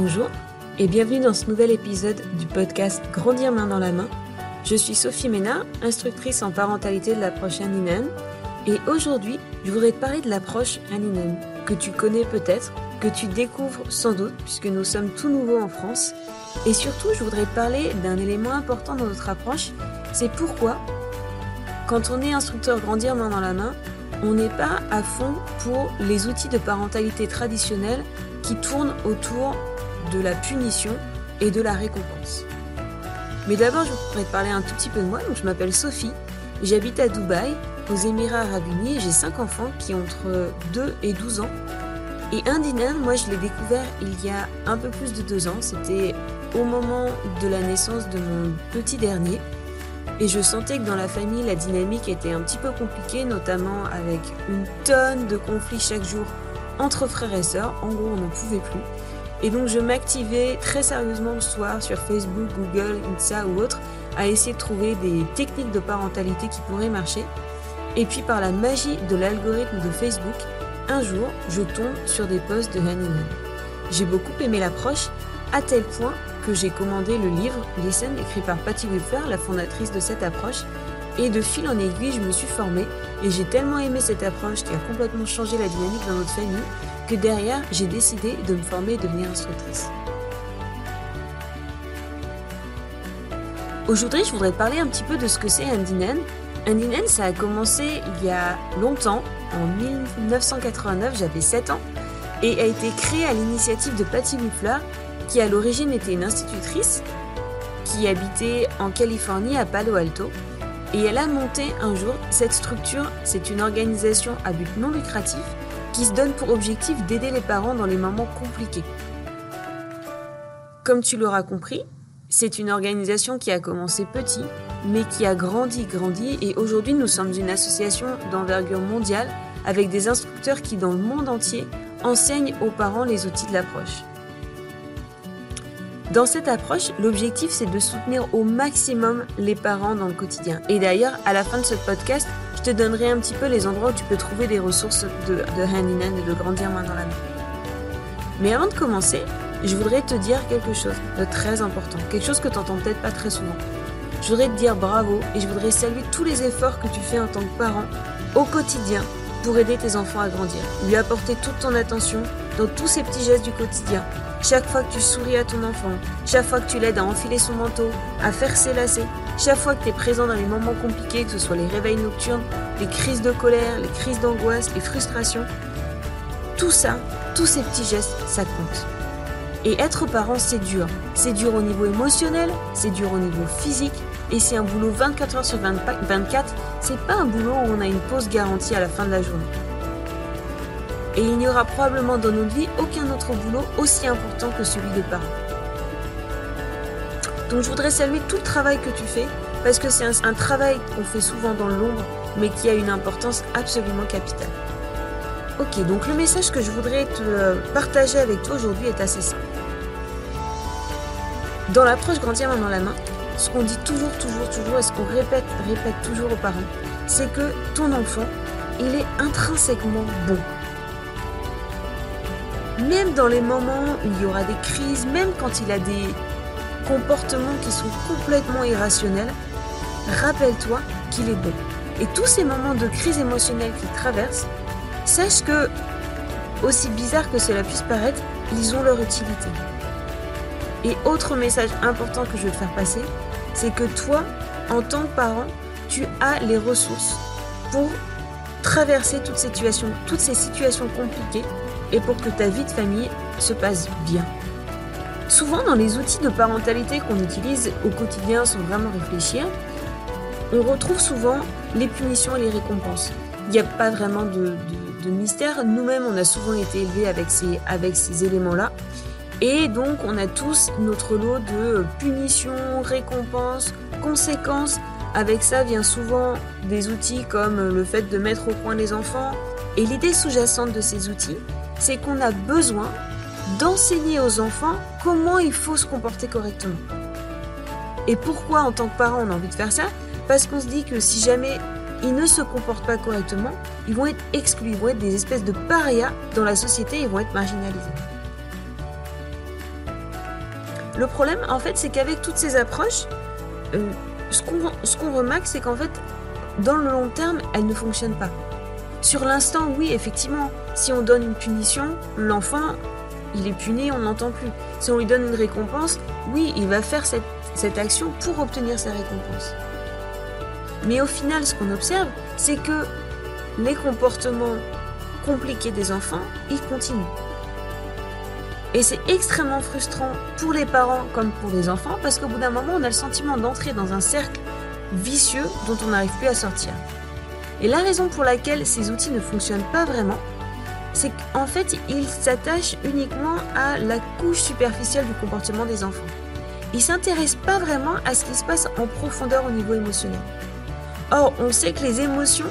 Bonjour et bienvenue dans ce nouvel épisode du podcast Grandir main dans la main. Je suis Sophie Ménard, instructrice en parentalité de l'approche Haninen et aujourd'hui je voudrais te parler de l'approche Haninen que tu connais peut-être, que tu découvres sans doute puisque nous sommes tout nouveaux en France et surtout je voudrais te parler d'un élément important dans notre approche, c'est pourquoi quand on est instructeur Grandir main dans la main, on n'est pas à fond pour les outils de parentalité traditionnels qui tournent autour de la punition et de la récompense. Mais d'abord, je voudrais te parler un tout petit peu de moi. Donc, je m'appelle Sophie, j'habite à Dubaï, aux Émirats Arabes Unis, j'ai 5 enfants qui ont entre 2 et 12 ans. Et Indinan, moi, je l'ai découvert il y a un peu plus de 2 ans. C'était au moment de la naissance de mon petit dernier. Et je sentais que dans la famille, la dynamique était un petit peu compliquée, notamment avec une tonne de conflits chaque jour entre frères et sœurs. En gros, on n'en pouvait plus. Et donc, je m'activais très sérieusement le soir sur Facebook, Google, Insta ou autre à essayer de trouver des techniques de parentalité qui pourraient marcher. Et puis, par la magie de l'algorithme de Facebook, un jour, je tombe sur des posts de Hanneman. J'ai beaucoup aimé l'approche, à tel point que j'ai commandé le livre Listen écrit par Patty Whipper, la fondatrice de cette approche. Et de fil en aiguille, je me suis formée et j'ai tellement aimé cette approche qui a complètement changé la dynamique dans notre famille que derrière, j'ai décidé de me former et devenir instructrice. Aujourd'hui, je voudrais parler un petit peu de ce que c'est Andinen. Andinen, ça a commencé il y a longtemps, en 1989, j'avais 7 ans, et a été créé à l'initiative de Patty Whipper, qui à l'origine était une institutrice qui habitait en Californie à Palo Alto. Et elle a monté un jour cette structure, c'est une organisation à but non lucratif qui se donne pour objectif d'aider les parents dans les moments compliqués. Comme tu l'auras compris, c'est une organisation qui a commencé petit, mais qui a grandi, grandi, et aujourd'hui nous sommes une association d'envergure mondiale avec des instructeurs qui, dans le monde entier, enseignent aux parents les outils de l'approche. Dans cette approche, l'objectif c'est de soutenir au maximum les parents dans le quotidien. Et d'ailleurs, à la fin de ce podcast, je te donnerai un petit peu les endroits où tu peux trouver des ressources de, de hand et de grandir main dans la main. Mais avant de commencer, je voudrais te dire quelque chose de très important, quelque chose que tu n'entends peut-être pas très souvent. Je voudrais te dire bravo et je voudrais saluer tous les efforts que tu fais en tant que parent au quotidien pour aider tes enfants à grandir, lui apporter toute ton attention dans tous ces petits gestes du quotidien, chaque fois que tu souris à ton enfant, chaque fois que tu l'aides à enfiler son manteau, à faire ses lacets, chaque fois que tu es présent dans les moments compliqués, que ce soit les réveils nocturnes, les crises de colère, les crises d'angoisse, les frustrations, tout ça, tous ces petits gestes, ça compte. Et être parent, c'est dur. C'est dur au niveau émotionnel, c'est dur au niveau physique, et c'est un boulot 24 heures sur 24. C'est pas un boulot où on a une pause garantie à la fin de la journée. Et il n'y aura probablement dans notre vie aucun autre boulot aussi important que celui de parent. Donc je voudrais saluer tout le travail que tu fais, parce que c'est un, travail qu'on fait souvent dans l'ombre, mais qui a une importance absolument capitale. Ok, donc le message que je voudrais te euh, partager avec toi aujourd'hui est assez simple. Dans l'approche grandir main dans la main, ce qu'on dit toujours, toujours, toujours, et ce qu'on répète, répète toujours aux parents, c'est que ton enfant, il est intrinsèquement bon même dans les moments où il y aura des crises, même quand il a des comportements qui sont complètement irrationnels, rappelle-toi qu'il est bon. Et tous ces moments de crise émotionnelle qu'il traverse, sache que, aussi bizarre que cela puisse paraître, ils ont leur utilité. Et autre message important que je veux te faire passer, c'est que toi, en tant que parent, tu as les ressources pour traverser toutes ces situations, toutes ces situations compliquées et pour que ta vie de famille se passe bien. Souvent, dans les outils de parentalité qu'on utilise au quotidien sans vraiment réfléchir, on retrouve souvent les punitions et les récompenses. Il n'y a pas vraiment de, mystère. Nous-mêmes, on a souvent été élevés avec ces, avec ces éléments-là. Et donc, on a tous notre lot de punitions, récompenses, conséquences. Avec ça vient souvent des outils comme le fait de mettre au point les enfants. Et l'idée sous-jacente de ces outils, c'est qu'on a besoin d'enseigner aux enfants comment il faut se comporter correctement. Et pourquoi en tant que parent on a envie de faire ça? Parce qu'on se dit que si jamais ils ne se comportent pas correctement, ils vont être exclus, ils vont être des espèces de parias dans la société, ils vont être marginalisés. Le problème, en fait, c'est qu'avec toutes ces approches, euh, ce qu'on remarque, c'est qu'en fait, dans le long terme, elles ne fonctionnent pas. Sur l'instant, oui, effectivement, si on donne une punition, l'enfant, il est puni, on n'entend plus. Si on lui donne une récompense, oui, il va faire cette, cette action pour obtenir sa récompense. Mais au final, ce qu'on observe, c'est que les comportements compliqués des enfants, ils continuent. Et c'est extrêmement frustrant pour les parents comme pour les enfants parce qu'au bout d'un moment, on a le sentiment d'entrer dans un cercle vicieux dont on n'arrive plus à sortir. Et la raison pour laquelle ces outils ne fonctionnent pas vraiment, c'est qu'en fait, ils s'attachent uniquement à la couche superficielle du comportement des enfants. Ils s'intéressent pas vraiment à ce qui se passe en profondeur au niveau émotionnel. Or, on sait que les émotions,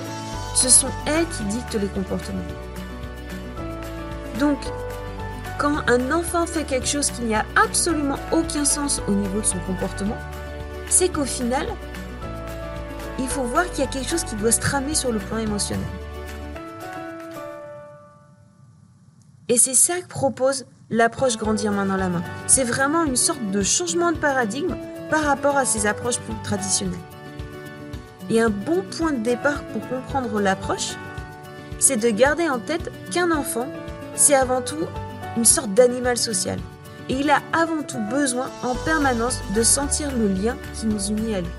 ce sont elles qui dictent les comportements. Donc, quand un enfant fait quelque chose qui n'y a absolument aucun sens au niveau de son comportement, c'est qu'au final, il faut voir qu'il y a quelque chose qui doit se tramer sur le plan émotionnel. Et c'est ça que propose l'approche grandir main dans la main. C'est vraiment une sorte de changement de paradigme par rapport à ces approches plus traditionnelles. Et un bon point de départ pour comprendre l'approche, c'est de garder en tête qu'un enfant, c'est avant tout une sorte d'animal social. Et il a avant tout besoin en permanence de sentir le lien qui nous unit à lui.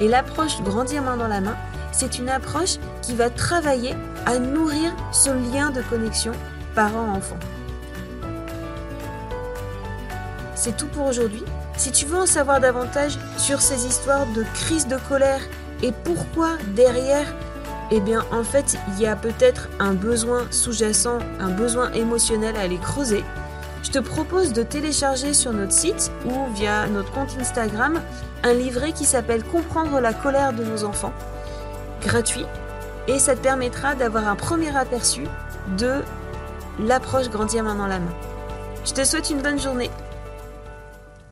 Et l'approche grandir main dans la main, c'est une approche qui va travailler à nourrir ce lien de connexion parent-enfant. C'est tout pour aujourd'hui. Si tu veux en savoir davantage sur ces histoires de crise de colère et pourquoi derrière eh bien en fait il y a peut-être un besoin sous-jacent, un besoin émotionnel à aller creuser, je te propose de télécharger sur notre site ou via notre compte Instagram un livret qui s'appelle Comprendre la colère de nos enfants, gratuit, et ça te permettra d'avoir un premier aperçu de l'approche grandir main dans la main. Je te souhaite une bonne journée.